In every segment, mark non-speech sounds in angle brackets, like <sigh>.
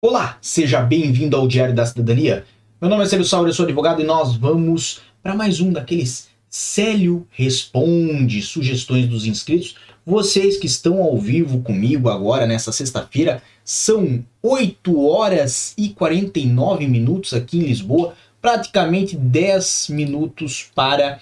Olá, seja bem-vindo ao Diário da Cidadania. Meu nome é Célio Sauer, eu sou advogado e nós vamos para mais um daqueles Célio Responde sugestões dos inscritos. Vocês que estão ao vivo comigo agora nessa sexta-feira, são 8 horas e 49 minutos aqui em Lisboa, praticamente 10 minutos para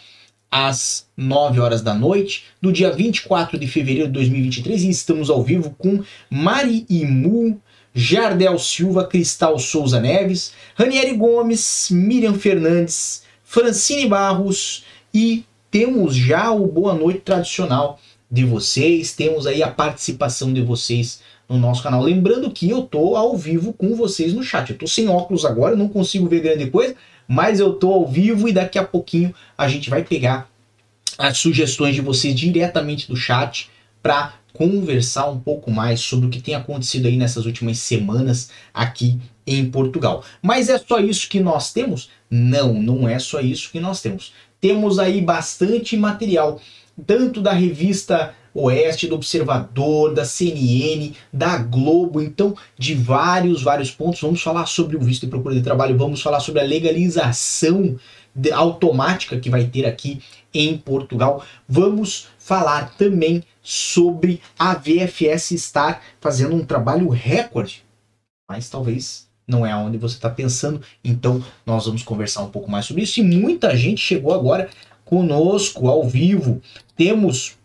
às 9 horas da noite, do dia 24 de fevereiro de 2023, e estamos ao vivo com Mari Imu Jardel Silva, Cristal Souza Neves, Ranieri Gomes, Miriam Fernandes, Francine Barros e temos já o boa noite tradicional de vocês, temos aí a participação de vocês no nosso canal. Lembrando que eu tô ao vivo com vocês no chat. Eu tô sem óculos agora, não consigo ver grande coisa, mas eu tô ao vivo e daqui a pouquinho a gente vai pegar as sugestões de vocês diretamente do chat para conversar um pouco mais sobre o que tem acontecido aí nessas últimas semanas aqui em Portugal. Mas é só isso que nós temos? Não, não é só isso que nós temos. Temos aí bastante material, tanto da revista Oeste, do Observador, da CNN, da Globo, então de vários, vários pontos. Vamos falar sobre o visto de procura de trabalho, vamos falar sobre a legalização automática que vai ter aqui em Portugal. Vamos falar também sobre a VFS estar fazendo um trabalho recorde, mas talvez não é aonde você está pensando. Então nós vamos conversar um pouco mais sobre isso. E muita gente chegou agora conosco ao vivo. Temos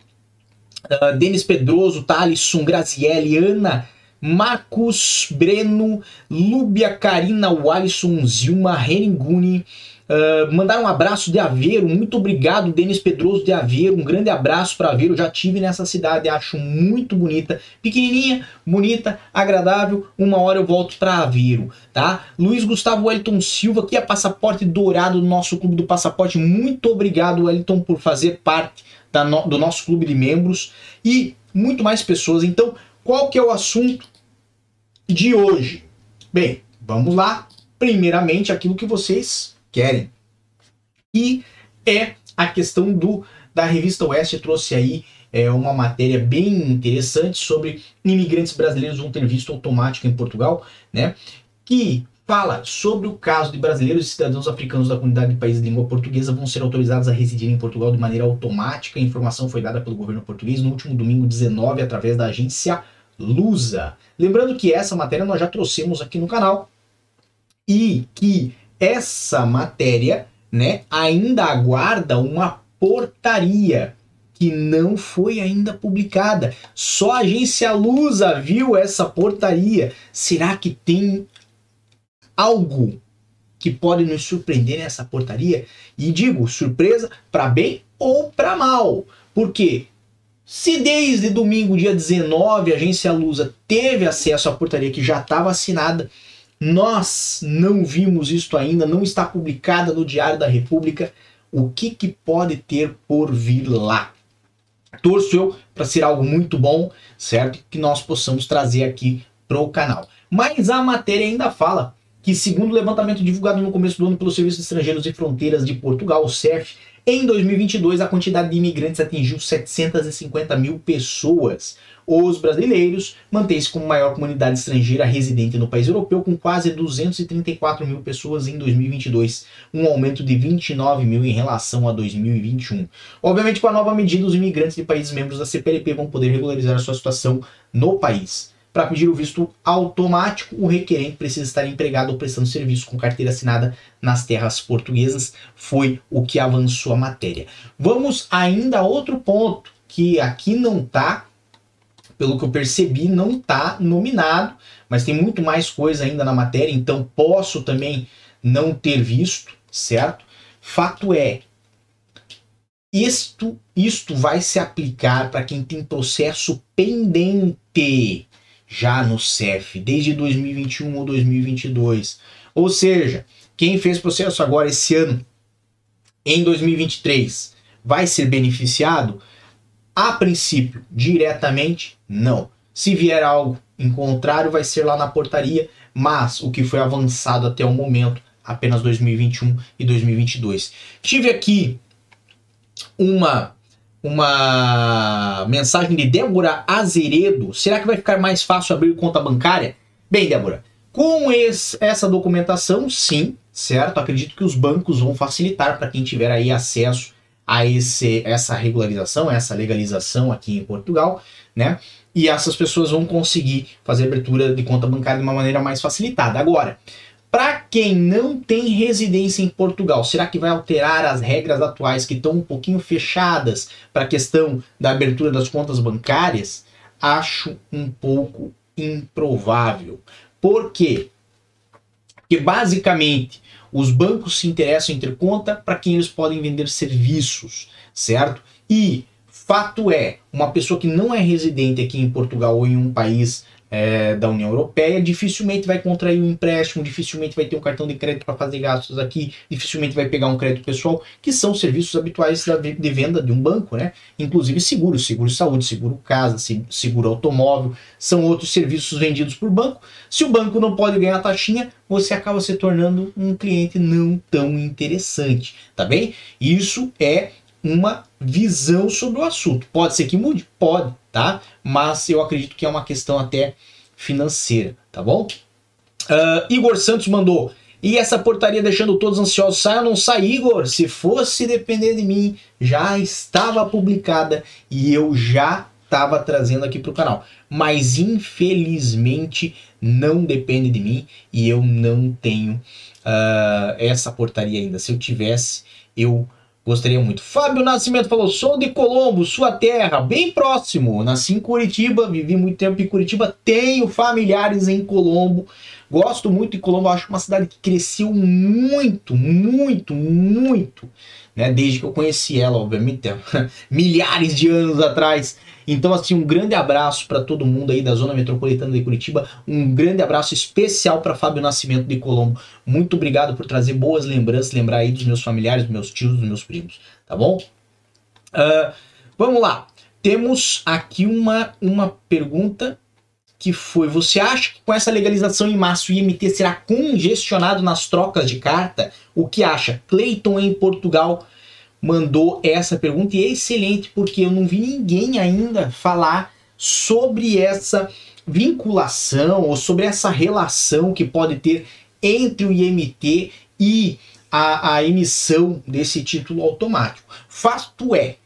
uh, Denis Pedroso, Thalisson, Grazielli, Ana, Marcos, Breno, Lúbia, Karina, Walisson, Zilma, Reninguni, Uh, mandar um abraço de Aveiro, muito obrigado, Denis Pedroso de Aveiro, um grande abraço para Aveiro, já tive nessa cidade, acho muito bonita, pequenininha, bonita, agradável, uma hora eu volto para Aveiro, tá? Luiz Gustavo Wellington Silva, que é passaporte dourado do nosso clube do passaporte, muito obrigado, Wellington, por fazer parte no, do nosso clube de membros e muito mais pessoas. Então, qual que é o assunto de hoje? Bem, vamos lá. Primeiramente, aquilo que vocês querem. E é a questão do da revista Oeste trouxe aí é, uma matéria bem interessante sobre imigrantes brasileiros vão ter visto automático em Portugal, né? Que fala sobre o caso de brasileiros e cidadãos africanos da comunidade de países de língua portuguesa vão ser autorizados a residir em Portugal de maneira automática. A informação foi dada pelo governo português no último domingo 19 através da agência Lusa. Lembrando que essa matéria nós já trouxemos aqui no canal e que essa matéria, né, ainda aguarda uma portaria que não foi ainda publicada. Só a agência Lusa viu essa portaria. Será que tem algo que pode nos surpreender nessa portaria? E digo, surpresa para bem ou para mal. Porque se desde domingo, dia 19, a agência Lusa teve acesso à portaria que já estava assinada, nós não vimos isto ainda, não está publicada no Diário da República. O que, que pode ter por vir lá? Torço eu para ser algo muito bom, certo? Que nós possamos trazer aqui para o canal. Mas a matéria ainda fala que, segundo o levantamento divulgado no começo do ano pelo Serviço de Estrangeiros e Fronteiras de Portugal, o CEF, em 2022 a quantidade de imigrantes atingiu 750 mil pessoas, os brasileiros mantêm-se como maior comunidade estrangeira residente no país europeu, com quase 234 mil pessoas em 2022, um aumento de 29 mil em relação a 2021. Obviamente, com a nova medida, os imigrantes de países membros da CPLP vão poder regularizar a sua situação no país. Para pedir o visto automático, o requerente precisa estar empregado ou prestando serviço com carteira assinada nas terras portuguesas. Foi o que avançou a matéria. Vamos ainda a outro ponto que aqui não está pelo que eu percebi, não está nominado, mas tem muito mais coisa ainda na matéria, então posso também não ter visto, certo? Fato é, isto, isto vai se aplicar para quem tem processo pendente já no CEF, desde 2021 ou 2022. Ou seja, quem fez processo agora esse ano, em 2023, vai ser beneficiado? A princípio, diretamente, não. Se vier algo em contrário, vai ser lá na portaria, mas o que foi avançado até o momento, apenas 2021 e 2022. Tive aqui uma uma mensagem de Débora Azeredo. Será que vai ficar mais fácil abrir conta bancária? Bem, Débora, Com esse, essa documentação, sim, certo? Acredito que os bancos vão facilitar para quem tiver aí acesso a esse, essa regularização, essa legalização aqui em Portugal, né? E essas pessoas vão conseguir fazer abertura de conta bancária de uma maneira mais facilitada. Agora, para quem não tem residência em Portugal, será que vai alterar as regras atuais que estão um pouquinho fechadas para a questão da abertura das contas bancárias? Acho um pouco improvável. Por quê? Porque basicamente os bancos se interessam em ter conta para quem eles podem vender serviços, certo? E fato é, uma pessoa que não é residente aqui em Portugal ou em um país é, da União Europeia, dificilmente vai contrair um empréstimo, dificilmente vai ter um cartão de crédito para fazer gastos aqui, dificilmente vai pegar um crédito pessoal, que são serviços habituais de venda de um banco, né? Inclusive seguro, seguro saúde, seguro casa, seguro automóvel, são outros serviços vendidos por banco. Se o banco não pode ganhar taxinha, você acaba se tornando um cliente não tão interessante, tá bem? Isso é uma visão sobre o assunto. Pode ser que mude? Pode, tá? Mas eu acredito que é uma questão até financeira, tá bom? Uh, Igor Santos mandou. E essa portaria deixando todos ansiosos, sai ou não sai, Igor? Se fosse depender de mim, já estava publicada e eu já estava trazendo aqui para o canal. Mas infelizmente não depende de mim e eu não tenho uh, essa portaria ainda. Se eu tivesse, eu Gostaria muito. Fábio Nascimento falou: sou de Colombo, sua terra, bem próximo. Nasci em Curitiba, vivi muito tempo em Curitiba, tenho familiares em Colombo. Gosto muito de Colombo, acho uma cidade que cresceu muito, muito, muito, né? Desde que eu conheci ela, obviamente, <laughs> milhares de anos atrás. Então, assim, um grande abraço para todo mundo aí da zona metropolitana de Curitiba. Um grande abraço especial para Fábio Nascimento de Colombo. Muito obrigado por trazer boas lembranças, lembrar aí dos meus familiares, dos meus tios, dos meus primos, tá bom? Uh, vamos lá. Temos aqui uma, uma pergunta que foi: você acha que com essa legalização em março o IMT será congestionado nas trocas de carta? O que acha? Cleiton em Portugal mandou essa pergunta e é excelente porque eu não vi ninguém ainda falar sobre essa vinculação ou sobre essa relação que pode ter entre o IMT e a, a emissão desse título automático. Fato é,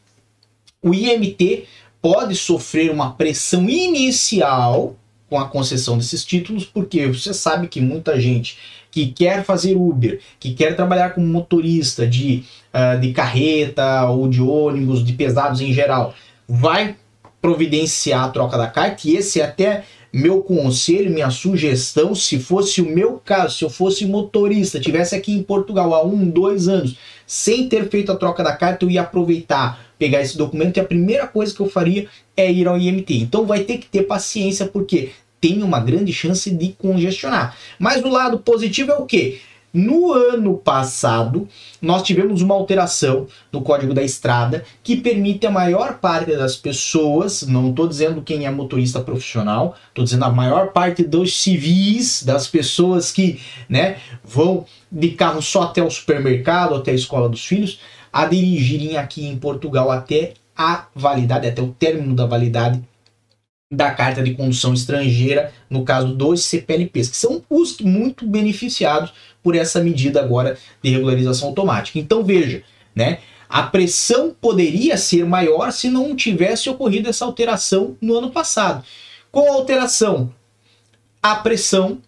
o IMT pode sofrer uma pressão inicial com a concessão desses títulos, porque você sabe que muita gente que quer fazer Uber, que quer trabalhar como motorista de, uh, de carreta ou de ônibus, de pesados em geral, vai providenciar a troca da carta, e esse é até meu conselho, minha sugestão, se fosse o meu caso, se eu fosse motorista, tivesse aqui em Portugal há um, dois anos, sem ter feito a troca da carta, eu ia aproveitar, pegar esse documento e a primeira coisa que eu faria é ir ao IMT. Então vai ter que ter paciência, porque tem uma grande chance de congestionar. Mas o lado positivo é o que? No ano passado, nós tivemos uma alteração no Código da Estrada que permite a maior parte das pessoas, não estou dizendo quem é motorista profissional, estou dizendo a maior parte dos civis, das pessoas que né, vão de carro só até o supermercado, até a escola dos filhos, a dirigirem aqui em Portugal até a validade, até o término da validade da carta de condução estrangeira, no caso dos CPLPs, que são os muito beneficiados por essa medida agora de regularização automática. Então veja, né? A pressão poderia ser maior se não tivesse ocorrido essa alteração no ano passado. Com a alteração, a pressão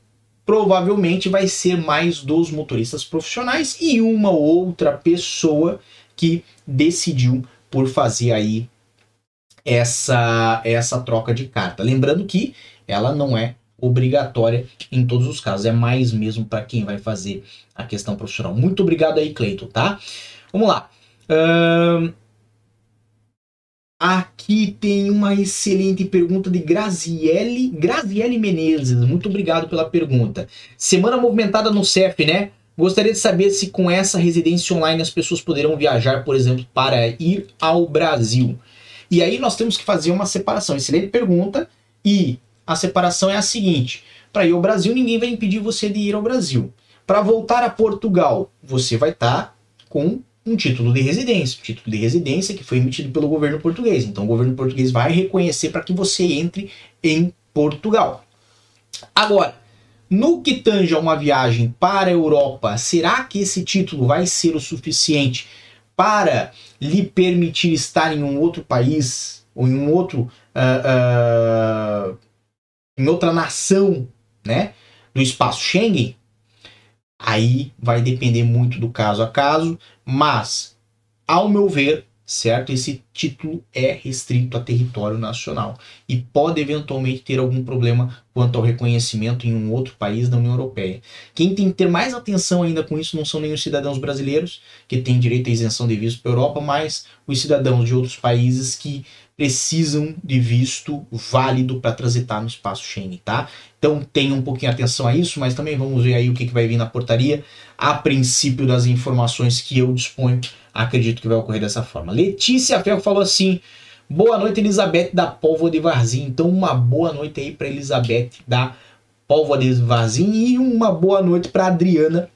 provavelmente vai ser mais dos motoristas profissionais e uma outra pessoa que decidiu por fazer aí essa, essa troca de carta. Lembrando que ela não é obrigatória em todos os casos, é mais mesmo para quem vai fazer a questão profissional. Muito obrigado aí, Cleiton, tá? Vamos lá. Aqui tem uma excelente pergunta de Graziele, Graziele Menezes. Muito obrigado pela pergunta. Semana movimentada no CEF, né? Gostaria de saber se com essa residência online as pessoas poderão viajar, por exemplo, para ir ao Brasil. E aí nós temos que fazer uma separação. Excelente pergunta. E a separação é a seguinte: para ir ao Brasil, ninguém vai impedir você de ir ao Brasil. Para voltar a Portugal, você vai estar tá com um título de residência, título de residência que foi emitido pelo governo português. Então o governo português vai reconhecer para que você entre em Portugal. Agora, No que tange a uma viagem para a Europa, será que esse título vai ser o suficiente para lhe permitir estar em um outro país ou em um outro uh, uh, em outra nação, né, do espaço Schengen? Aí vai depender muito do caso a caso, mas ao meu ver, certo? Esse título é restrito a território nacional e pode eventualmente ter algum problema quanto ao reconhecimento em um outro país da União Europeia. Quem tem que ter mais atenção ainda com isso não são nem os cidadãos brasileiros, que têm direito à isenção de visto para a Europa, mas os cidadãos de outros países que precisam de visto válido para transitar no espaço Schengen, tá? Então tenham um pouquinho atenção a isso, mas também vamos ver aí o que, que vai vir na portaria. A princípio das informações que eu disponho, acredito que vai ocorrer dessa forma. Letícia Ferro falou assim: Boa noite, Elizabeth da Polvo de Varzim. Então, uma boa noite aí para Elizabeth da Polvo de Varzim e uma boa noite para Adriana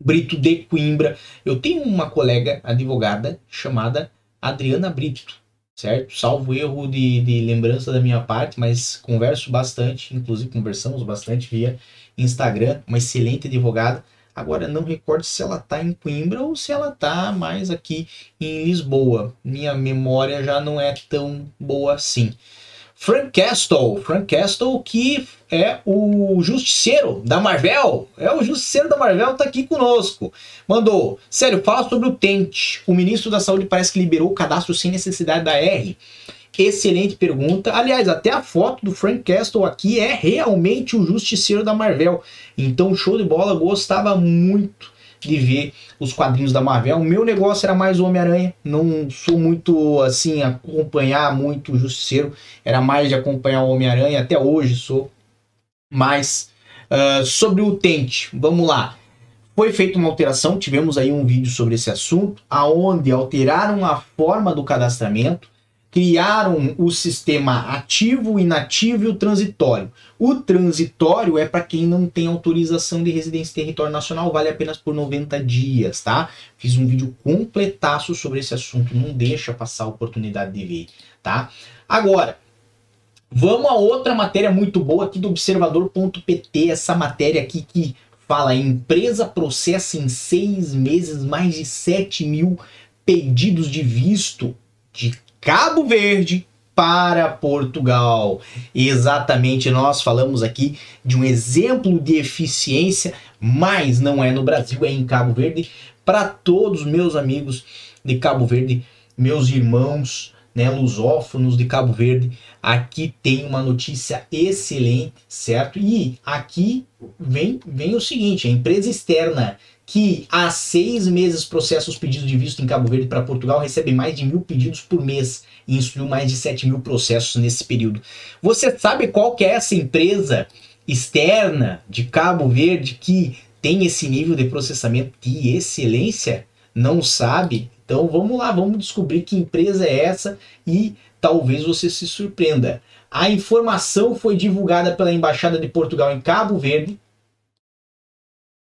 Brito de Coimbra. Eu tenho uma colega advogada chamada Adriana Brito certo? Salvo erro de, de lembrança da minha parte, mas converso bastante, inclusive conversamos bastante via Instagram, uma excelente advogada. Agora não recordo se ela está em Coimbra ou se ela está mais aqui em Lisboa. Minha memória já não é tão boa assim. Frank Castle, Frank Castle que é o justiceiro da Marvel, é o justiceiro da Marvel, tá aqui conosco. Mandou, sério, fala sobre o Tente. O ministro da Saúde parece que liberou o cadastro sem necessidade da R. Excelente pergunta. Aliás, até a foto do Frank Castle aqui é realmente o justiceiro da Marvel. Então, show de bola, gostava muito de ver os quadrinhos da Marvel. O meu negócio era mais o Homem-Aranha. Não sou muito assim, acompanhar muito o Justiceiro. Era mais de acompanhar o Homem-Aranha. Até hoje sou. Mas uh, sobre o Tente, vamos lá. Foi feita uma alteração, tivemos aí um vídeo sobre esse assunto, aonde alteraram a forma do cadastramento criaram o sistema ativo, inativo e o transitório. O transitório é para quem não tem autorização de residência em território nacional, vale apenas por 90 dias, tá? Fiz um vídeo completaço sobre esse assunto, não deixa passar a oportunidade de ver, tá? Agora, vamos a outra matéria muito boa aqui do observador.pt, essa matéria aqui que fala empresa processa em seis meses mais de 7 mil pedidos de visto de Cabo Verde para Portugal. Exatamente, nós falamos aqui de um exemplo de eficiência, mas não é no Brasil, é em Cabo Verde. Para todos meus amigos de Cabo Verde, meus irmãos, né, lusófonos de Cabo Verde, aqui tem uma notícia excelente, certo? E aqui vem, vem o seguinte: a empresa externa que há seis meses processa os pedidos de visto em Cabo Verde para Portugal, recebe mais de mil pedidos por mês e instruiu mais de 7 mil processos nesse período. Você sabe qual que é essa empresa externa de Cabo Verde que tem esse nível de processamento de excelência? Não sabe? Então vamos lá, vamos descobrir que empresa é essa e talvez você se surpreenda. A informação foi divulgada pela Embaixada de Portugal em Cabo Verde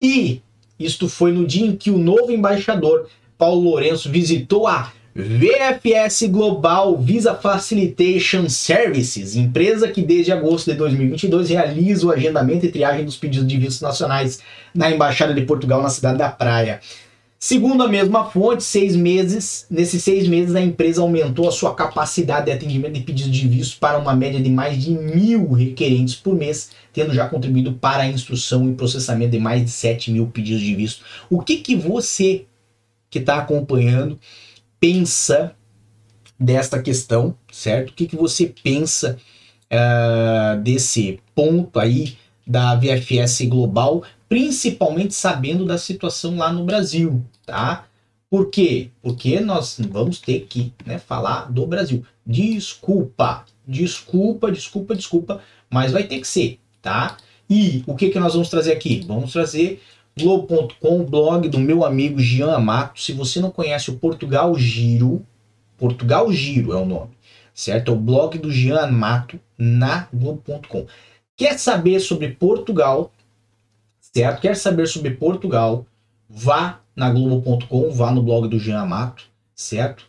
e isto foi no dia em que o novo embaixador, Paulo Lourenço, visitou a VFS Global Visa Facilitation Services, empresa que desde agosto de 2022 realiza o agendamento e triagem dos pedidos de vistos nacionais na Embaixada de Portugal na cidade da Praia. Segundo a mesma fonte, seis meses, nesses seis meses a empresa aumentou a sua capacidade de atendimento de pedidos de visto para uma média de mais de mil requerentes por mês, tendo já contribuído para a instrução e processamento de mais de 7 mil pedidos de visto. O que, que você que está acompanhando pensa desta questão, certo? O que, que você pensa uh, desse ponto aí da VFS Global principalmente sabendo da situação lá no Brasil, tá? Por quê? Porque nós vamos ter que né, falar do Brasil. Desculpa, desculpa, desculpa, desculpa, mas vai ter que ser, tá? E o que, que nós vamos trazer aqui? Vamos trazer Globo.com, blog do meu amigo Jean Amato. Se você não conhece o Portugal Giro, Portugal Giro é o nome, certo? É o blog do Jean Amato na Globo.com. Quer saber sobre Portugal? certo? Quer saber sobre Portugal? Vá na Globo.com, vá no blog do Jean Amato, certo?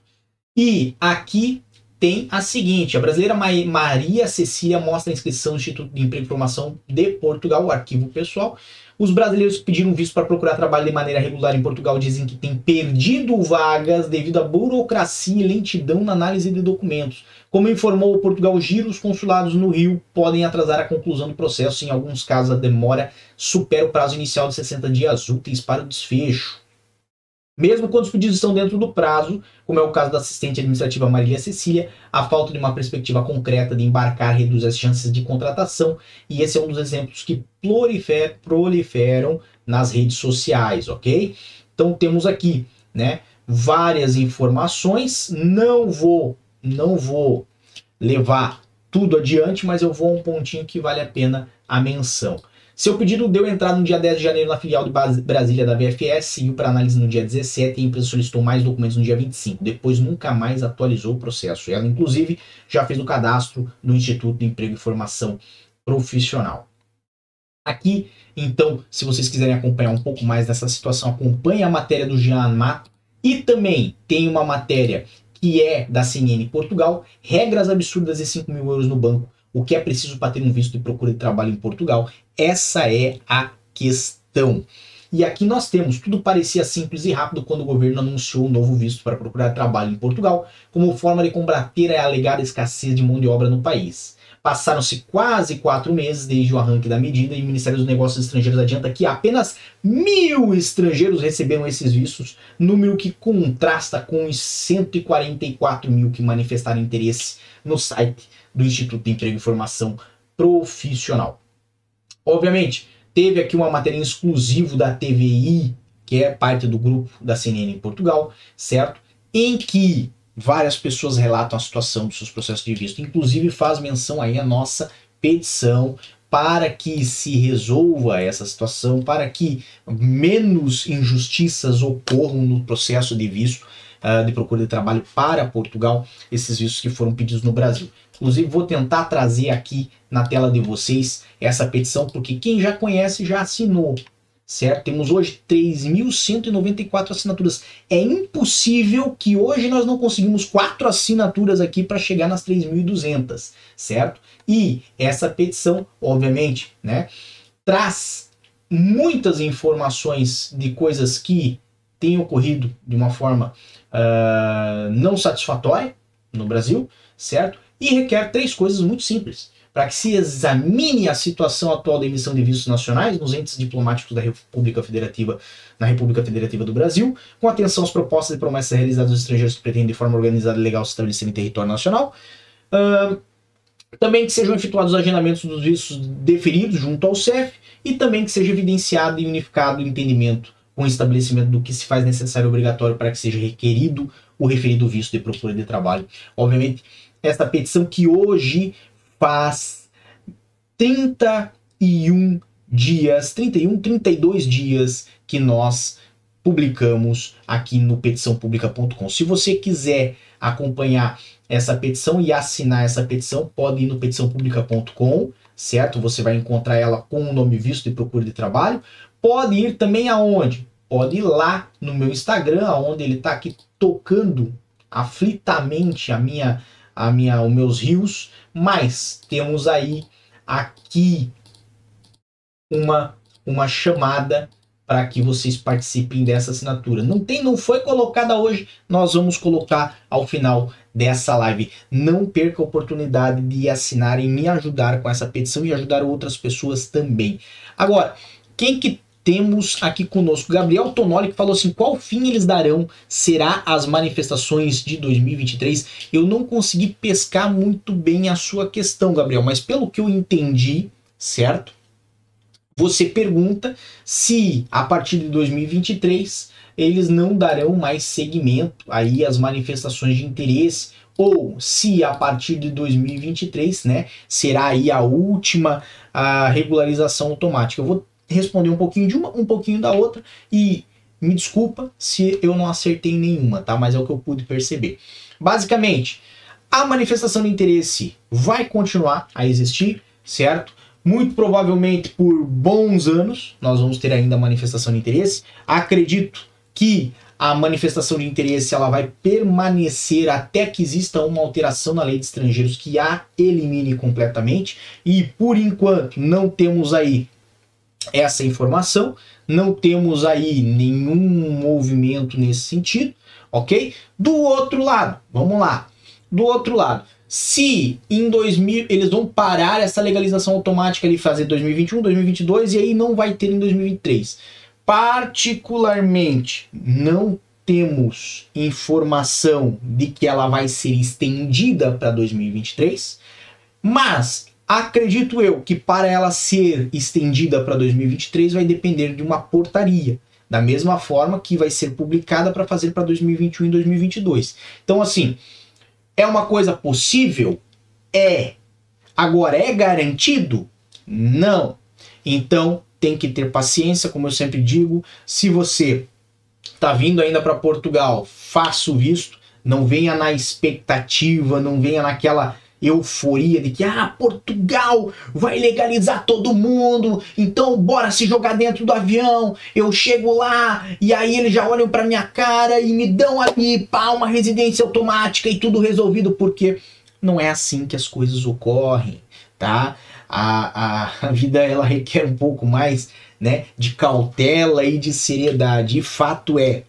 E aqui tem a seguinte: a brasileira Maria Cecília mostra a inscrição no Instituto de Emprego e Formação de Portugal, o arquivo pessoal. Os brasileiros que pediram visto para procurar trabalho de maneira regular em Portugal dizem que têm perdido vagas devido à burocracia e lentidão na análise de documentos. Como informou o Portugal Giro, os consulados no Rio podem atrasar a conclusão do processo. Em alguns casos, a demora supera o prazo inicial de 60 dias úteis para o desfecho. Mesmo quando os pedidos estão dentro do prazo, como é o caso da assistente administrativa Marília Cecília, a falta de uma perspectiva concreta de embarcar reduz as chances de contratação, e esse é um dos exemplos que proliferam nas redes sociais, ok? Então temos aqui, né, várias informações, não vou, não vou levar tudo adiante, mas eu vou a um pontinho que vale a pena a menção. Seu pedido deu entrada no dia 10 de janeiro na filial de Brasília da VFS, seguiu para análise no dia 17 e a empresa solicitou mais documentos no dia 25. Depois nunca mais atualizou o processo. Ela, inclusive, já fez o cadastro no Instituto de Emprego e Formação Profissional. Aqui, então, se vocês quiserem acompanhar um pouco mais dessa situação, acompanhe a matéria do Jean Mato e também tem uma matéria que é da CNN Portugal, regras absurdas e 5 mil euros no banco o que é preciso para ter um visto de procura de trabalho em Portugal. Essa é a questão. E aqui nós temos, tudo parecia simples e rápido quando o governo anunciou um novo visto para procurar trabalho em Portugal, como forma de combater a alegada escassez de mão de obra no país. Passaram-se quase quatro meses desde o arranque da medida e o Ministério dos Negócios Estrangeiros adianta que apenas mil estrangeiros receberam esses vistos, número que contrasta com os 144 mil que manifestaram interesse no site do Instituto de Emprego e Formação Profissional. Obviamente, teve aqui uma matéria exclusiva da TVI, que é parte do grupo da CNN em Portugal, certo? Em que várias pessoas relatam a situação dos seus processos de visto, inclusive faz menção aí a nossa petição para que se resolva essa situação, para que menos injustiças ocorram no processo de visto uh, de procura de trabalho para Portugal, esses vistos que foram pedidos no Brasil. Inclusive, vou tentar trazer aqui na tela de vocês essa petição, porque quem já conhece já assinou, certo? Temos hoje 3.194 assinaturas. É impossível que hoje nós não conseguimos quatro assinaturas aqui para chegar nas 3.200, certo? E essa petição, obviamente, né, traz muitas informações de coisas que têm ocorrido de uma forma uh, não satisfatória no Brasil, certo? E requer três coisas muito simples. Para que se examine a situação atual da emissão de vistos nacionais nos entes diplomáticos da República Federativa, na República Federativa do Brasil, com atenção às propostas e promessas realizadas dos estrangeiros que pretendem de forma organizada e legal se estabelecer em território nacional. Uh, também que sejam efetuados os agendamentos dos vistos deferidos junto ao CEF e também que seja evidenciado e unificado o entendimento com o estabelecimento do que se faz necessário e obrigatório para que seja requerido o referido visto de procura de trabalho. Obviamente, esta petição que hoje faz 31 dias, 31, 32 dias que nós publicamos aqui no petiçãopublica.com. Se você quiser acompanhar essa petição e assinar essa petição, pode ir no petiçãopublica.com, certo? Você vai encontrar ela com o nome visto de procura de trabalho. Pode ir também aonde? Pode ir lá no meu Instagram, aonde ele está aqui tocando aflitamente a minha a minha, os meus rios, mas temos aí aqui uma, uma chamada para que vocês participem dessa assinatura. Não tem, não foi colocada hoje, nós vamos colocar ao final dessa live. Não perca a oportunidade de assinar e me ajudar com essa petição e ajudar outras pessoas também. Agora, quem que temos aqui conosco Gabriel Tonoli, que falou assim: qual fim eles darão? Será as manifestações de 2023? Eu não consegui pescar muito bem a sua questão, Gabriel, mas pelo que eu entendi, certo? Você pergunta se a partir de 2023 eles não darão mais seguimento aí às manifestações de interesse ou se a partir de 2023, né, será aí a última a regularização automática. Eu vou responder um pouquinho de uma, um pouquinho da outra e me desculpa se eu não acertei nenhuma, tá? Mas é o que eu pude perceber. Basicamente, a manifestação de interesse vai continuar a existir, certo? Muito provavelmente por bons anos nós vamos ter ainda a manifestação de interesse. Acredito que a manifestação de interesse ela vai permanecer até que exista uma alteração na lei de estrangeiros que a elimine completamente. E por enquanto não temos aí essa informação, não temos aí nenhum movimento nesse sentido, ok? Do outro lado, vamos lá. Do outro lado, se em 2000 eles vão parar essa legalização automática ali fazer 2021, 2022 e aí não vai ter em 2023. Particularmente, não temos informação de que ela vai ser estendida para 2023, mas acredito eu que para ela ser estendida para 2023 vai depender de uma portaria, da mesma forma que vai ser publicada para fazer para 2021 e 2022. Então assim, é uma coisa possível? É. Agora, é garantido? Não. Então, tem que ter paciência, como eu sempre digo. Se você está vindo ainda para Portugal, faça o visto. Não venha na expectativa, não venha naquela euforia de que ah, Portugal vai legalizar todo mundo, então bora se jogar dentro do avião. Eu chego lá e aí eles já olham para minha cara e me dão ali pá, uma residência automática e tudo resolvido, porque não é assim que as coisas ocorrem, tá? A, a, a vida ela requer um pouco mais né, de cautela e de seriedade. E fato é,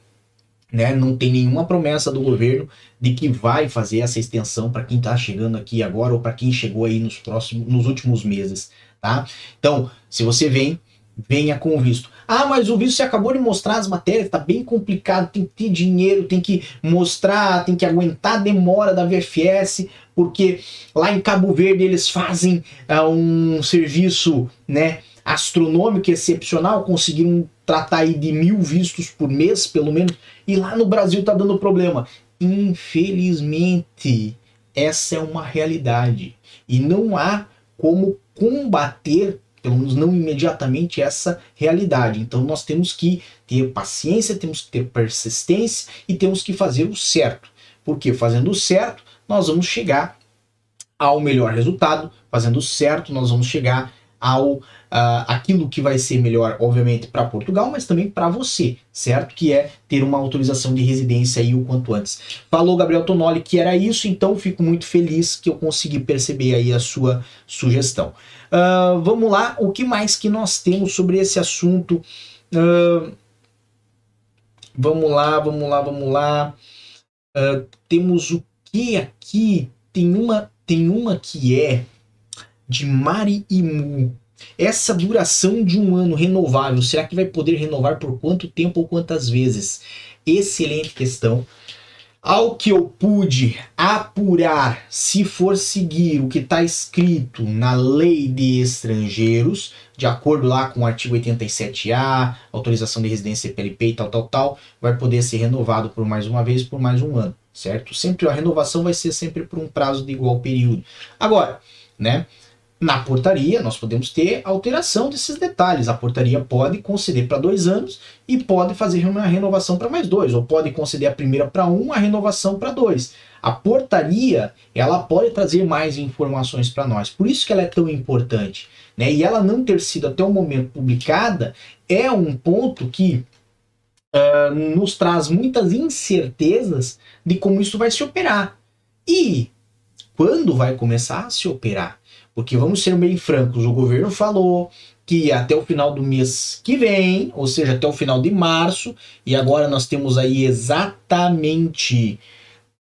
né, não tem nenhuma promessa do governo de que vai fazer essa extensão para quem está chegando aqui agora ou para quem chegou aí nos próximos, nos últimos meses, tá? Então, se você vem, venha com o visto. Ah, mas o visto você acabou de mostrar as matérias, tá bem complicado, tem que ter dinheiro, tem que mostrar, tem que aguentar a demora da VFS, porque lá em Cabo Verde eles fazem uh, um serviço, né, astronômico, excepcional, conseguiram tratar aí de mil vistos por mês, pelo menos, e lá no Brasil tá dando problema. Infelizmente, essa é uma realidade. E não há como combater, pelo menos não imediatamente, essa realidade. Então nós temos que ter paciência, temos que ter persistência e temos que fazer o certo. Porque fazendo o certo, nós vamos chegar ao melhor resultado. Fazendo o certo, nós vamos chegar ao uh, aquilo que vai ser melhor, obviamente, para Portugal, mas também para você, certo? Que é ter uma autorização de residência aí o quanto antes. Falou Gabriel Tonoli que era isso, então fico muito feliz que eu consegui perceber aí a sua sugestão. Uh, vamos lá, o que mais que nós temos sobre esse assunto? Uh, vamos lá, vamos lá, vamos lá. temos o que aqui? Tem uma, tem uma que é de Mari e Mu. Essa duração de um ano renovável, será que vai poder renovar por quanto tempo ou quantas vezes? Excelente questão. Ao que eu pude apurar, se for seguir o que está escrito na lei de estrangeiros, de acordo lá com o artigo 87A, autorização de residência PLP e tal, tal, tal, vai poder ser renovado por mais uma vez por mais um ano, certo? Sempre a renovação vai ser sempre por um prazo de igual período. Agora, né? Na portaria, nós podemos ter alteração desses detalhes. A portaria pode conceder para dois anos e pode fazer uma renovação para mais dois, ou pode conceder a primeira para um, a renovação para dois. A portaria, ela pode trazer mais informações para nós. Por isso que ela é tão importante. Né? E ela não ter sido até o momento publicada é um ponto que uh, nos traz muitas incertezas de como isso vai se operar. E quando vai começar a se operar? Porque vamos ser bem francos, o governo falou que até o final do mês que vem, ou seja, até o final de março, e agora nós temos aí exatamente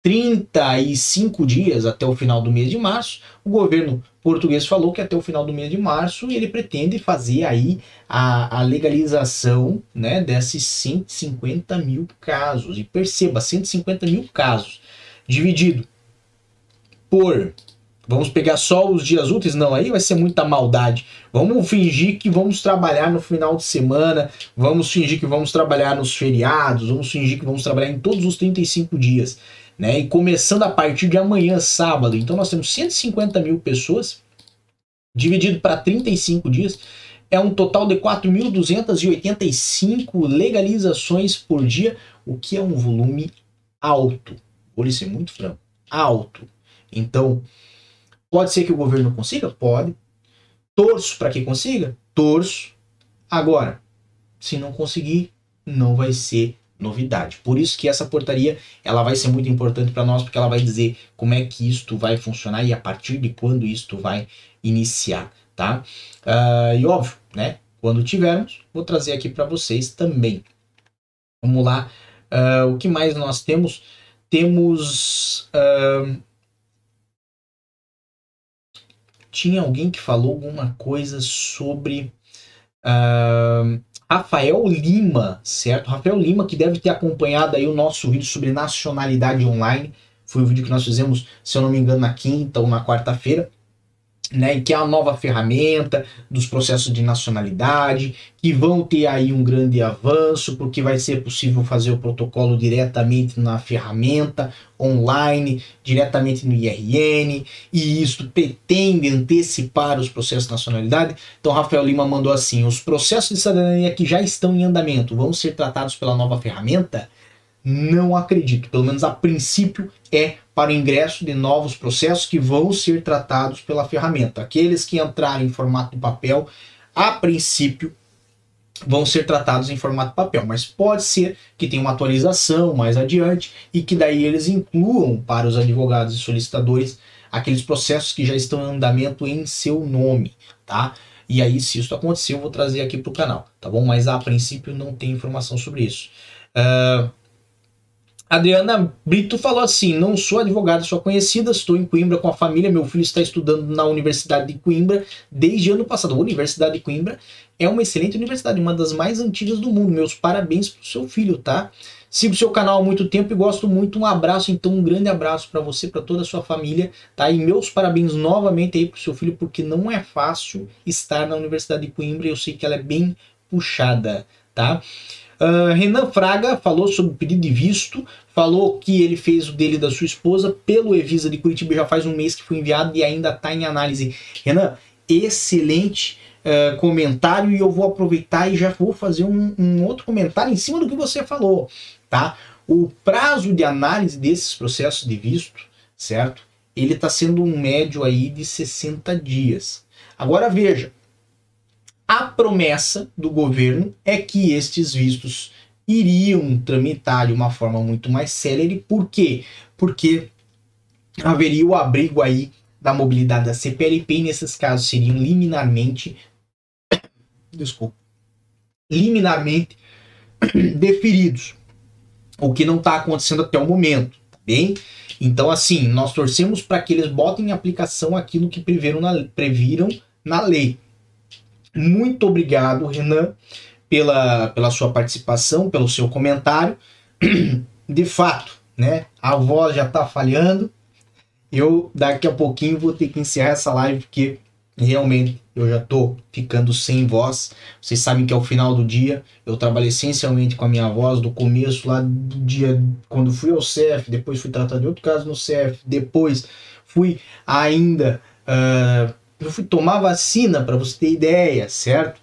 35 dias até o final do mês de março, o governo português falou que até o final do mês de março ele pretende fazer aí a, a legalização né, desses 150 mil casos. E perceba, 150 mil casos dividido por Vamos pegar só os dias úteis? Não, aí vai ser muita maldade. Vamos fingir que vamos trabalhar no final de semana, vamos fingir que vamos trabalhar nos feriados, vamos fingir que vamos trabalhar em todos os 35 dias. Né? E começando a partir de amanhã, sábado. Então nós temos 150 mil pessoas, dividido para 35 dias, é um total de 4.285 legalizações por dia, o que é um volume alto. Vou lhe ser muito franco, alto. Então, Pode ser que o governo consiga? Pode. Torço para que consiga? Torço. Agora, se não conseguir, não vai ser novidade. Por isso que essa portaria ela vai ser muito importante para nós, porque ela vai dizer como é que isto vai funcionar e a partir de quando isto vai iniciar, tá? Uh, e óbvio, né? Quando tivermos, vou trazer aqui para vocês também. Vamos lá. Uh, o que mais nós temos? Temos. Uh, tinha alguém que falou alguma coisa sobre. Uh, Rafael Lima, certo? Rafael Lima, que deve ter acompanhado aí o nosso vídeo sobre nacionalidade online. Foi o vídeo que nós fizemos, se eu não me engano, na quinta ou na quarta-feira né, que é a nova ferramenta dos processos de nacionalidade, que vão ter aí um grande avanço, porque vai ser possível fazer o protocolo diretamente na ferramenta, online, diretamente no IRN, e isso pretende antecipar os processos de nacionalidade. Então, Rafael Lima mandou assim: os processos de cidadania que já estão em andamento vão ser tratados pela nova ferramenta? Não acredito, pelo menos a princípio é para o ingresso de novos processos que vão ser tratados pela ferramenta. Aqueles que entrarem em formato de papel, a princípio, vão ser tratados em formato papel, mas pode ser que tenha uma atualização mais adiante e que daí eles incluam para os advogados e solicitadores aqueles processos que já estão em andamento em seu nome, tá? E aí, se isso acontecer, eu vou trazer aqui para o canal, tá bom? Mas a princípio não tem informação sobre isso. Uh, Adriana Brito falou assim: não sou advogada, sou conhecida, estou em Coimbra com a família. Meu filho está estudando na Universidade de Coimbra desde ano passado. A Universidade de Coimbra é uma excelente universidade, uma das mais antigas do mundo. Meus parabéns para o seu filho, tá? Sigo seu canal há muito tempo e gosto muito. Um abraço, então, um grande abraço para você, para toda a sua família, tá? E meus parabéns novamente aí para o seu filho, porque não é fácil estar na Universidade de Coimbra. Eu sei que ela é bem puxada, tá? Uh, Renan Fraga falou sobre o pedido de visto, falou que ele fez o dele da sua esposa pelo Evisa de Curitiba já faz um mês que foi enviado e ainda está em análise. Renan, excelente uh, comentário e eu vou aproveitar e já vou fazer um, um, outro comentário em cima do que você falou, tá? O prazo de análise desses processos de visto, certo? Ele está sendo um médio aí de 60 dias. Agora veja, a promessa do governo é que estes vistos iriam tramitar de uma forma muito mais célere. Por quê? Porque haveria o abrigo aí da mobilidade da CPLP e nesses casos seriam liminarmente <coughs> desculpa, liminarmente <coughs> deferidos. O que não está acontecendo até o momento, tá bem? Então, assim, nós torcemos para que eles botem em aplicação aquilo que previram na, previram na lei. Muito obrigado, Renan, pela, pela sua participação, pelo seu comentário. <clears throat> De fato, né? A voz já está falhando. Eu daqui a pouquinho vou ter que encerrar essa live porque realmente eu já estou ficando sem voz. Vocês sabem que ao final do dia eu trabalhei essencialmente com a minha voz do começo lá do dia quando fui ao CEF, depois fui tratado de outro caso no CEF, depois fui ainda uh, eu fui tomar vacina, para você ter ideia, certo?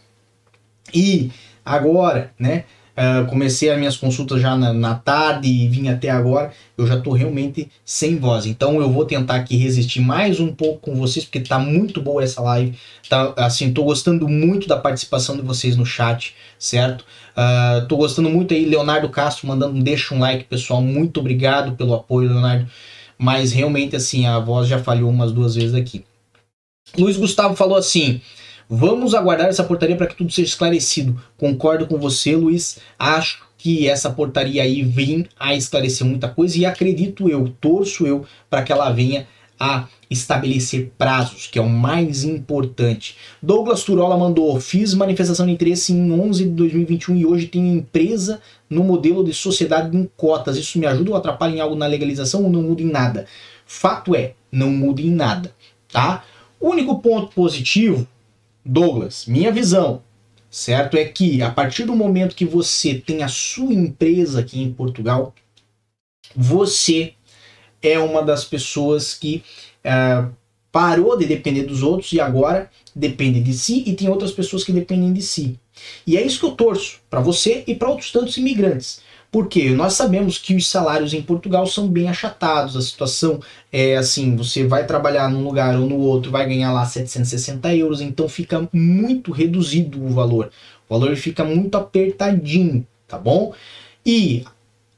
E agora, né? Uh, comecei as minhas consultas já na, na, tarde e vim até agora, eu já estou realmente sem voz. Então eu vou tentar aqui resistir mais um pouco com vocês, porque tá muito boa essa live. Tá, assim, tô gostando muito da participação de vocês no chat, certo? Uh, tô gostando muito aí, Leonardo Castro mandando, deixa um like, pessoal. Muito obrigado pelo apoio, Leonardo. Mas realmente, assim, a voz já falhou umas duas vezes aqui. Luiz Gustavo falou assim: vamos aguardar essa portaria para que tudo seja esclarecido. Concordo com você, Luiz. Acho que essa portaria aí vem a esclarecer muita coisa e acredito eu, torço eu, para que ela venha a estabelecer prazos, que é o mais importante. Douglas Turola mandou: fiz manifestação de interesse em 11 de 2021 e hoje tenho empresa no modelo de sociedade em cotas. Isso me ajuda ou atrapalha em algo na legalização ou não muda em nada? Fato é, não muda em nada, tá? Único ponto positivo, Douglas, minha visão, certo? É que a partir do momento que você tem a sua empresa aqui em Portugal, você é uma das pessoas que é, parou de depender dos outros e agora depende de si e tem outras pessoas que dependem de si. E é isso que eu torço para você e para outros tantos imigrantes. Porque nós sabemos que os salários em Portugal são bem achatados, a situação é assim, você vai trabalhar num lugar ou no outro, vai ganhar lá 760 euros, então fica muito reduzido o valor. O valor fica muito apertadinho, tá bom? E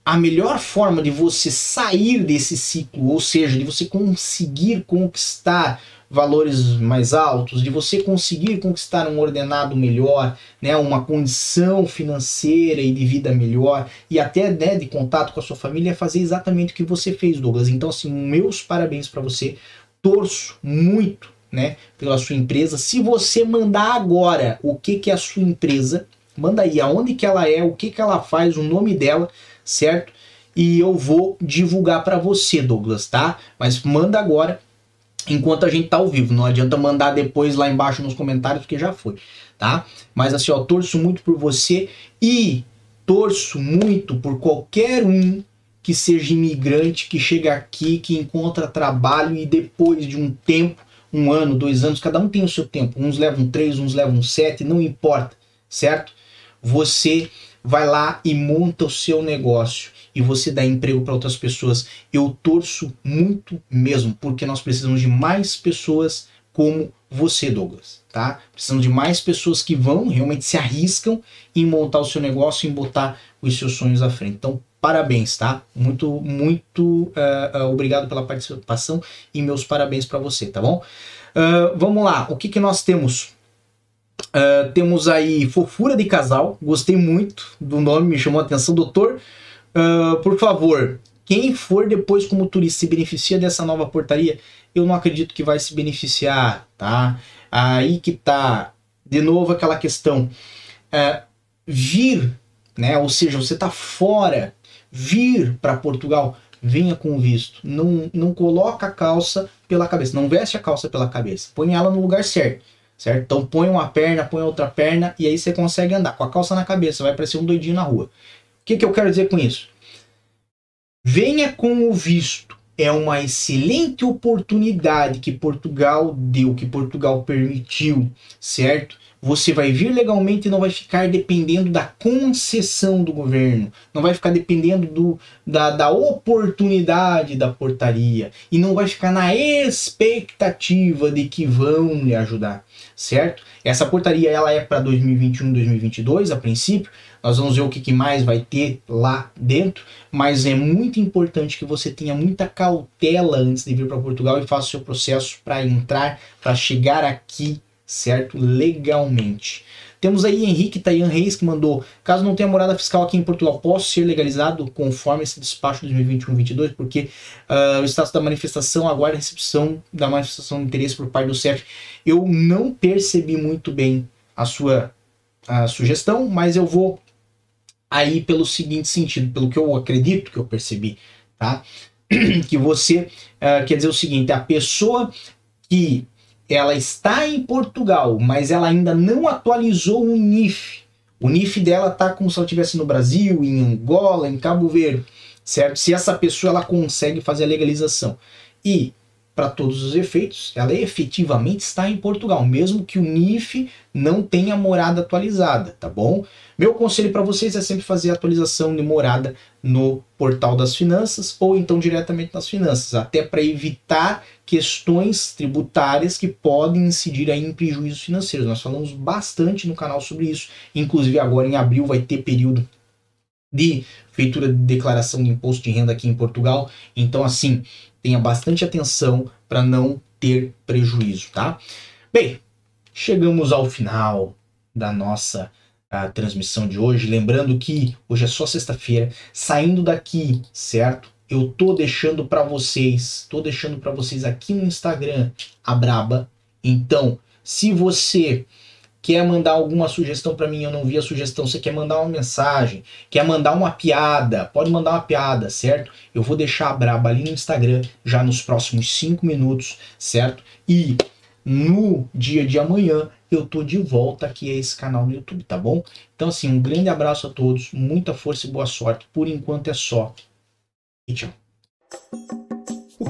a melhor forma de você sair desse ciclo, ou seja, de você conseguir conquistar valores mais altos, de você conseguir conquistar um ordenado melhor, né, uma condição financeira e de vida melhor, e até né, de contato com a sua família, é fazer exatamente o que você fez, Douglas. Então, assim, meus parabéns para você. Torço muito, né, pela sua empresa. Se você mandar agora o que que é a sua empresa, manda aí aonde que ela é, o que que ela faz, o nome dela, certo? E eu vou divulgar para você, Douglas, tá? Mas manda agora enquanto a gente tá ao vivo. Não adianta mandar depois lá embaixo nos comentários, porque já foi, tá? Mas assim, ó, torço muito por você e torço muito por qualquer um que seja imigrante, que chega aqui, que encontra trabalho e depois de um tempo, um ano, dois anos, cada um tem o seu tempo. Uns levam três, uns levam sete, não importa, certo? Você vai lá e monta o seu negócio e você dá emprego para outras pessoas. Eu torço muito mesmo, porque nós precisamos de mais pessoas como você, Douglas, tá? Precisamos de mais pessoas que vão, realmente se arriscam em montar o seu negócio, em botar os seus sonhos à frente. Então, parabéns, tá? Muito, muito uh, uh, obrigado pela participação e meus parabéns para você, tá bom? Uh, vamos lá, o que, que nós temos? Temos aí Fofura de Casal, gostei muito do nome, me chamou a atenção. Doutor, uh, por favor, quem for depois como turista se beneficia dessa nova portaria, eu não acredito que vai se beneficiar, tá? Aí que tá, de novo, aquela questão. Uh, vir, né? Ou seja, você tá fora, vir para Portugal, venha com visto. Não, não coloca a calça pela cabeça, não veste a calça pela cabeça, põe ela no lugar certo certo? Então põe uma perna, põe outra perna e aí você consegue andar com a calça na cabeça, vai parecer um doidinho na rua. Que, que eu quero dizer com isso? Venha com o visto. É uma excelente oportunidade que Portugal deu, que Portugal permitiu, certo? Você vai vir legalmente e não vai ficar dependendo da concessão do governo, não vai ficar dependendo do, da, da oportunidade da portaria e não vai ficar na expectativa de que vão lhe ajudar certo? Essa portaria ela é para 2021, 2022 a princípio. Nós vamos ver o que, que mais vai ter lá dentro, mas é muito importante que você tenha muita cautela antes de vir para Portugal e faça o seu processo para entrar, para chegar aqui, certo? Legalmente. Temos aí Henrique Tayan Reis que mandou: caso não tenha morada fiscal aqui em Portugal, posso ser legalizado conforme esse despacho 2021-22, porque uh, o status da manifestação aguarda a recepção da manifestação de interesse por parte do CEF. Eu não percebi muito bem a sua a sugestão, mas eu vou aí pelo seguinte sentido, pelo que eu acredito que eu percebi, tá? <clears throat> Que você uh, quer dizer o seguinte: a pessoa que ela está em Portugal, mas ela ainda não atualizou o NIF. O NIF dela está como se ela estivesse no Brasil, em Angola, em Cabo Verde, certo? Se essa pessoa ela consegue fazer a legalização. E para todos os efeitos, ela efetivamente está em Portugal, mesmo que o NIF não tenha morada atualizada, tá bom? Meu conselho para vocês é sempre fazer a atualização de morada no portal das finanças ou então diretamente nas finanças, até para evitar questões tributárias que podem incidir aí em prejuízos financeiros. Nós falamos bastante no canal sobre isso, inclusive agora em abril vai ter período de feitura de declaração de imposto de renda aqui em Portugal. Então, assim, tenha bastante atenção para não ter prejuízo, tá? Bem, chegamos ao final da nossa transmissão de hoje. Lembrando que hoje é só sexta-feira. Saindo daqui, certo? Eu tô deixando para vocês, tô deixando para vocês aqui no Instagram a Braba. Então, se você quer mandar alguma sugestão para mim, eu não vi a sugestão, você quer mandar uma mensagem, quer mandar uma piada, pode mandar uma piada, certo? Eu vou deixar a braba ali no Instagram já nos próximos 5 minutos, certo? E no dia de amanhã eu tô de volta aqui a esse canal no YouTube, tá bom? Então assim, um grande abraço a todos, muita força e boa sorte. Por enquanto é só. E tchau.